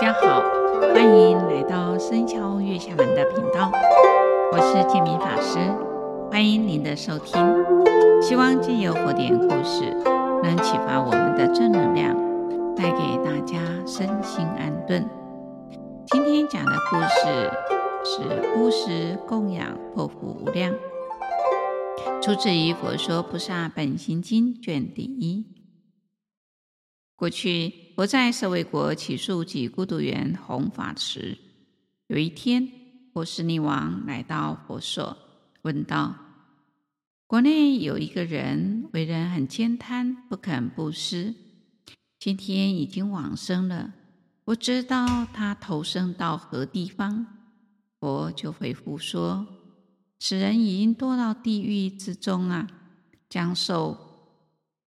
大家好，欢迎来到僧敲月下门的频道，我是建明法师，欢迎您的收听。希望借由佛典故事，能启发我们的正能量，带给大家身心安顿。今天讲的故事是布施供养破福无量，出自于《佛说菩萨本心经》卷第一。过去，我在舍卫国起诉及孤独园弘法时，有一天，波斯匿王来到佛所，问道：“国内有一个人，为人很慳贪，不肯布施，今天已经往生了。不知道他投生到何地方？”佛就回复说：“此人已经堕到地狱之中啊，将受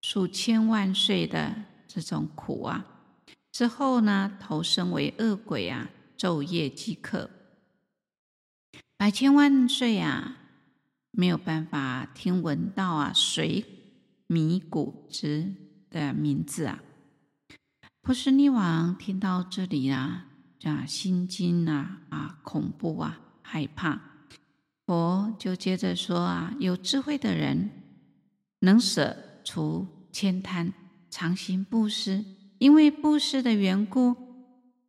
数千万岁的。”这种苦啊，之后呢，投生为恶鬼啊，昼夜饥渴，百千万岁啊，没有办法听闻到啊水米谷之的名字啊。波斯匿王听到这里啊，啊心惊啊啊恐怖啊害怕，佛就接着说啊，有智慧的人能舍除千贪。常行布施，因为布施的缘故，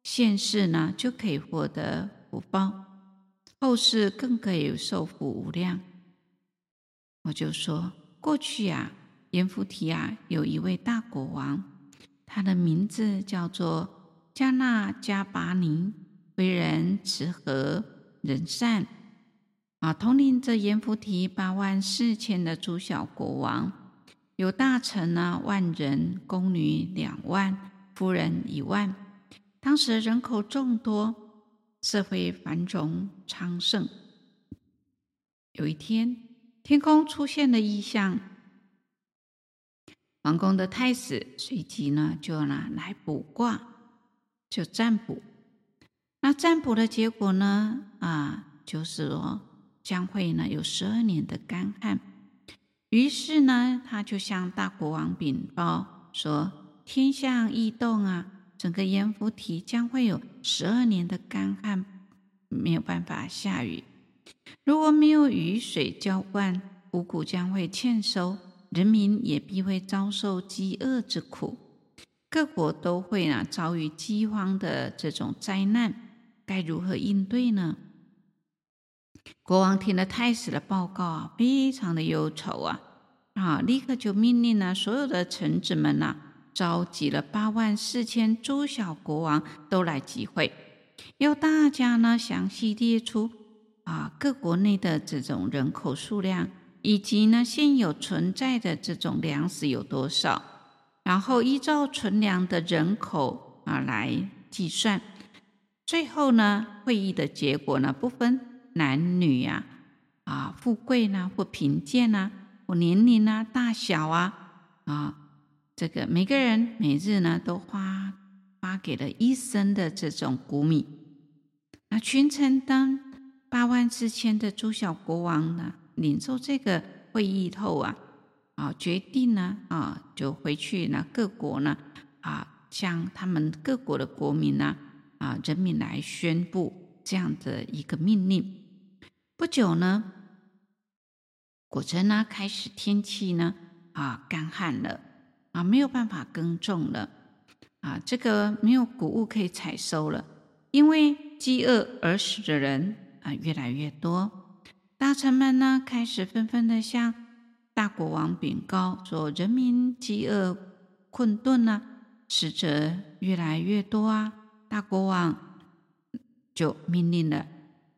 现世呢就可以获得福报，后世更可以受福无量。我就说，过去啊，阎浮提啊，有一位大国王，他的名字叫做迦那迦拔尼，为人慈和仁善，啊，统领着阎浮提八万四千的诸小国王。有大臣呢，万人；宫女两万，夫人一万。当时人口众多，社会繁荣昌盛。有一天，天空出现了异象，王宫的太子随即呢就拿来卜卦，就占卜。那占卜的结果呢，啊，就是说将会呢有十二年的干旱。于是呢，他就向大国王禀报说：“天象异动啊，整个阎浮提将会有十二年的干旱，没有办法下雨。如果没有雨水浇灌，五谷将会欠收，人民也必会遭受饥饿之苦，各国都会呢遭遇饥荒的这种灾难，该如何应对呢？”国王听了太史的报告啊，非常的忧愁啊，啊，立刻就命令了所有的臣子们呐，召集了八万四千诸小国王都来集会，要大家呢详细列出啊各国内的这种人口数量，以及呢现有存在的这种粮食有多少，然后依照存粮的人口啊来计算，最后呢会议的结果呢不分。男女呀，啊，富贵呢，或贫贱呐，或年龄啊，大小啊，啊，这个每个人每日呢，都花发给了一升的这种谷米。那群臣当八万四千的诸小国王呢，领受这个会议后啊，啊，决定呢，啊，就回去呢，各国呢，啊，向他们各国的国民呢，啊，人民来宣布这样的一个命令。不久呢，果真呢，开始天气呢啊干旱了啊，没有办法耕种了啊，这个没有谷物可以采收了，因为饥饿而死的人啊越来越多。大臣们呢开始纷纷的向大国王禀告说，人民饥饿困顿啊，死者越来越多啊。大国王就命令了。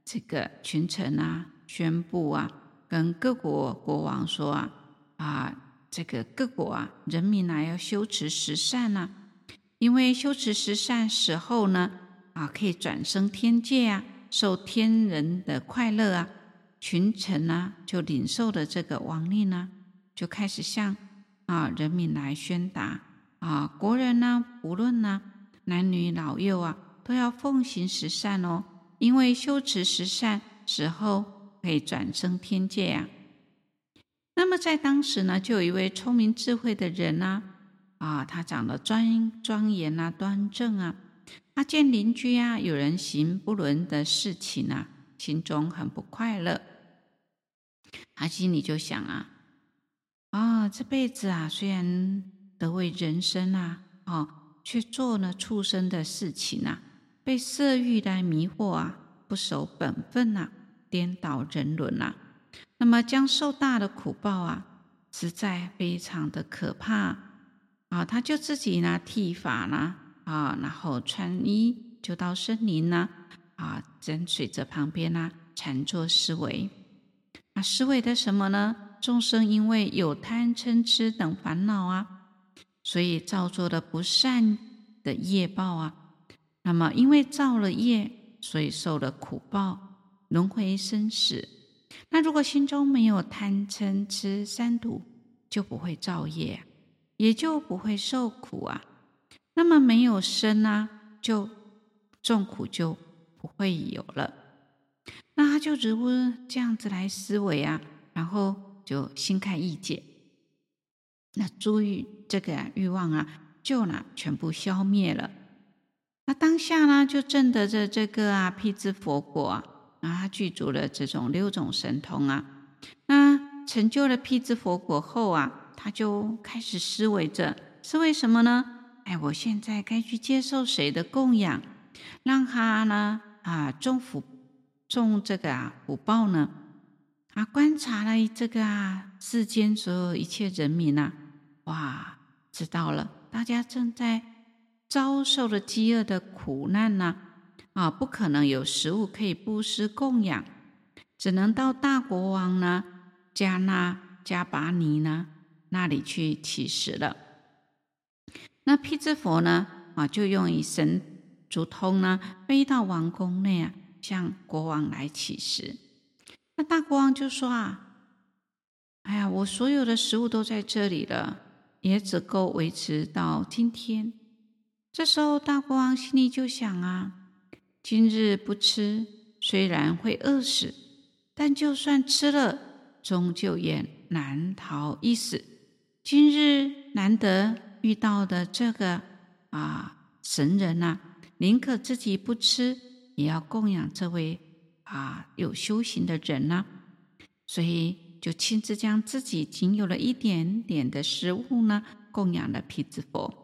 这个群臣啊，宣布啊，跟各国国王说啊，啊，这个各国啊，人民啊，要修持十善呐、啊，因为修持十善死后呢，啊，可以转生天界啊，受天人的快乐啊。群臣呢，就领受了这个王令呢，就开始向啊人民来宣达啊，国人呢，无论呢，男女老幼啊，都要奉行十善哦。因为修持十善，死后可以转生天界啊。那么在当时呢，就有一位聪明智慧的人啊，啊，他长得庄庄严啊，端正啊，他见邻居啊有人行不伦的事情啊，心中很不快乐。他心里就想啊，啊、哦，这辈子啊虽然得为人身啊，哦，却做了畜生的事情啊，被色欲来迷惑啊，不守本分啊，颠倒人伦啊，那么将受大的苦报啊，实在非常的可怕啊！他就自己呢剃发呢啊，然后穿衣就到森林呢啊，枕水泽旁边呢禅坐思维。啊，思维的什么呢？众生因为有贪嗔痴等烦恼啊，所以造作了不善的业报啊。那么因为造了业，所以受了苦报，轮回生死。那如果心中没有贪嗔痴三毒，就不会造业，也就不会受苦啊。那么没有生啊，就众苦就不会有了。那他就如这样子来思维啊，然后就心开意解，那诸欲这个欲望啊，就呢全部消灭了。那当下呢，就证得着这个啊辟支佛果啊。啊，具足了这种六种神通啊。那成就了辟支佛果后啊，他就开始思维着，思维什么呢？哎，我现在该去接受谁的供养，让他呢啊种福种这个啊福报呢？啊，观察了这个啊世间所有一切人民呐、啊，哇，知道了，大家正在遭受了饥饿的苦难呢、啊。不可能有食物可以布施供养，只能到大国王呢，加那加拔尼呢那里去乞食了。那辟支佛呢，啊，就用以神足通呢，飞到王宫内啊，向国王来乞食。那大国王就说啊，哎呀，我所有的食物都在这里了，也只够维持到今天。这时候大国王心里就想啊。今日不吃，虽然会饿死，但就算吃了，终究也难逃一死。今日难得遇到的这个啊神人呐、宁可自己不吃，也要供养这位啊有修行的人呐、所以就亲自将自己仅有了一点点的食物呢，供养了皮子佛。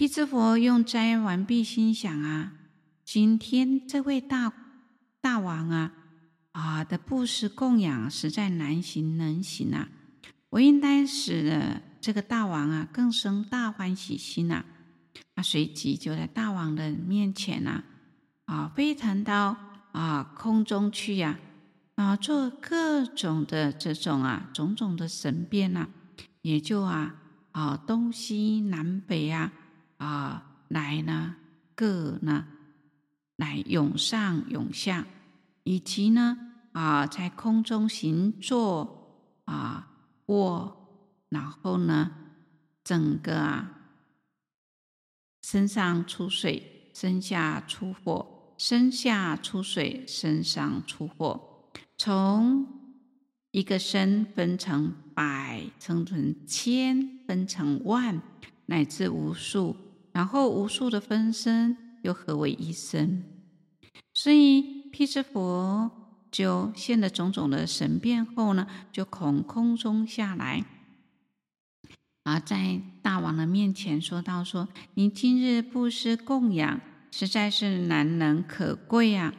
辟支佛用斋完毕，心想啊。今天这位大大王啊啊的布施供养实在难行能行啊！我应该使这个大王啊更生大欢喜心呐、啊！随即就在大王的面前呐啊飞腾到啊空中去呀啊，做各种的这种啊种种的神变呐、也就啊啊东西南北啊啊来呢各呢。来涌上涌下，以及呢啊，在空中行坐啊卧，然后呢，整个啊身上出水，身下出火，身下出水，身上出火，从一个身分成百，分成千，分成万，乃至无数，然后无数的分身。又合为一身，所以毗湿佛就现了种种的神变后呢，就从空中下来，而在大王的面前说道：“说你今日布施供养，实在是难能可贵呀！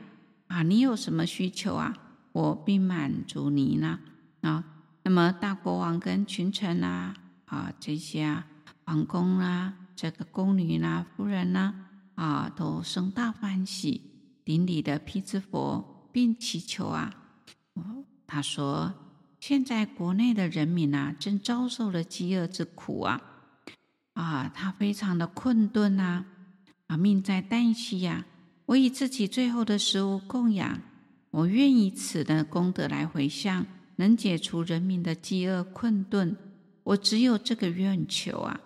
啊，你有什么需求啊？我必满足你呢。啊，那么大国王跟群臣啊，啊这些啊王公啊，这个宫女啦、啊、夫人呐、啊。”，都生大欢喜，顶礼的辟支佛，并祈求啊。他说：“现在国内的人民啊，正遭受了饥饿之苦啊，啊，他非常的困顿呐，啊，命在旦夕呀。我以自己最后的食物供养，我愿以此的功德来回向，能解除人民的饥饿困顿。我只有这个愿求啊。”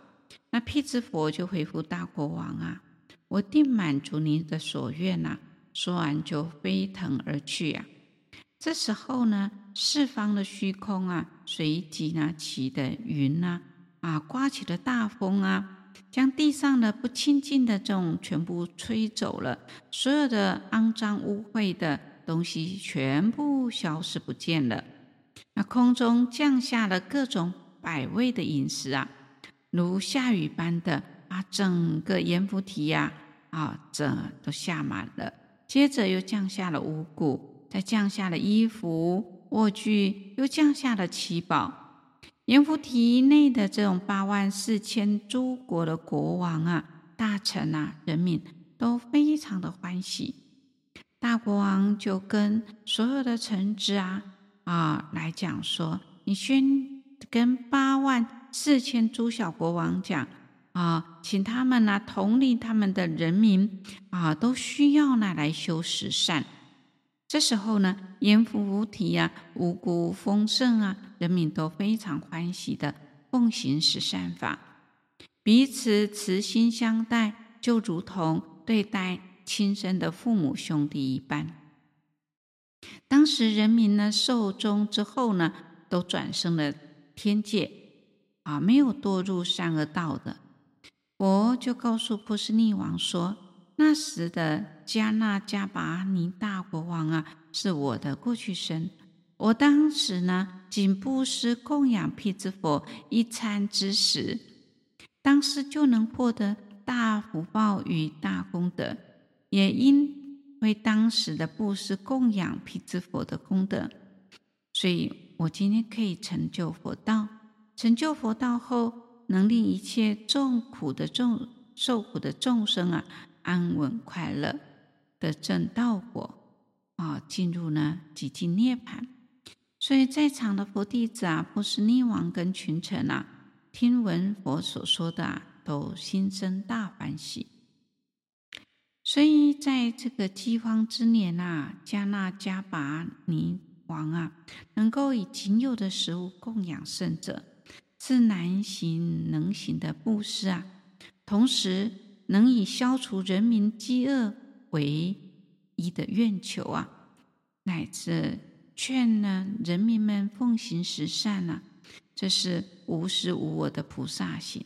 那辟支佛就回复大国王啊。我定满足您的所愿呐、说完就飞腾而去呀、啊。这时候呢，四方的虚空啊，随即呢起的云呐啊，刮起了大风啊将地上的不清净的这种全部吹走了，所有的肮脏污秽的东西全部消失不见了。那空中降下了各种百味的饮食啊，如下雨般的把整个阎浮提呀啊，这都下满了。接着又降下了五谷，再降下了衣服、卧具，又降下了七宝。阎浮提内的这种八万四千诸国的国王啊、大臣啊、人民都非常的欢喜。大国王就跟所有的臣子啊啊来讲说：“你宣跟八万四千诸小国王讲啊，请他们呢、啊、统领他们的人民啊，都需要呢来修十善。”这时候呢，阎浮提呀，五谷丰盛啊，人民都非常欢喜的奉行十善法，彼此慈心相待，就如同对待亲生的父母兄弟一般。当时人民呢，寿终之后呢，都转生了天界啊，没有堕入善恶道的。佛就告诉波斯匿王说。那时的迦那迦拔尼大国王啊，是我的过去生。我当时呢，仅布施供养辟支佛一餐之时，当时就能获得大福报与大功德。也因为当时的布施供养辟支佛的功德，所以我今天可以成就佛道。成就佛道后，能令一切众苦的众受苦的众生啊。安稳快乐的证道果啊，进入呢极尽涅槃。所以在场的佛弟子啊，波斯匿王跟群臣啊，听闻佛所说的啊，都心生大欢喜。所以在这个饥荒之年啊，迦那迦拔尼王啊，能够以仅有的食物供养圣者，是难行能行的布施啊，同时。能以消除人民饥饿为一的愿求啊，乃至劝呢人民们奉行十善啊，这是无私无我的菩萨行。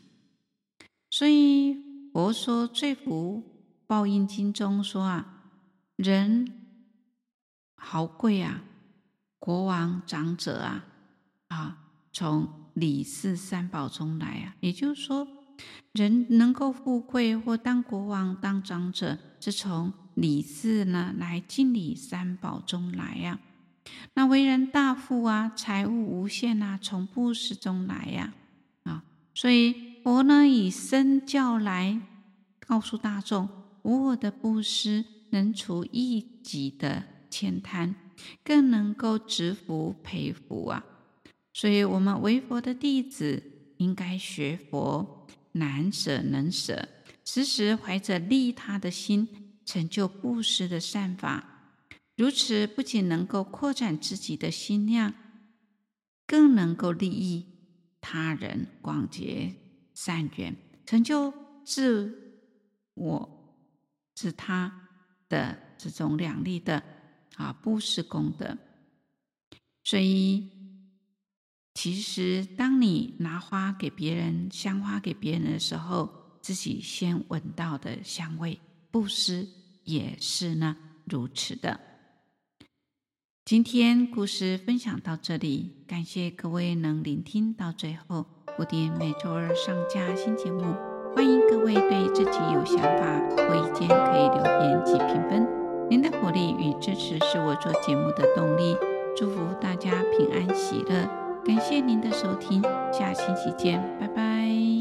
所以佛说《罪福报应经》中说啊，人豪贵啊，国王长者啊，啊，从礼事三宝中来啊，也就是说。人能够富贵或当国王、当长者，是从礼事呢来敬礼三宝中来呀、啊。那为人大富啊，财物无限啊，从布施中来呀。啊，所以佛呢以身教来告诉大众：无我的布施能除一己的浅贪，更能够植福培福啊。所以，我们为佛的弟子应该学佛。难舍能舍，时时怀着利他的心，成就布施的善法。如此不仅能够扩展自己的心量，更能够利益他人，广结善缘，成就自我、自他的这种两利的啊布施功德。所以。其实，当你拿花给别人，香花给别人的时候，自己先闻到的香味，布施也是呢如此的。今天故事分享到这里，感谢各位能聆听到最后。固定每周二上架新节目，欢迎各位对自己有想法或意见可以留言及评分。您的鼓励与支持是我做节目的动力。祝福大家平安喜乐。感谢您的收听，下星期见，拜拜。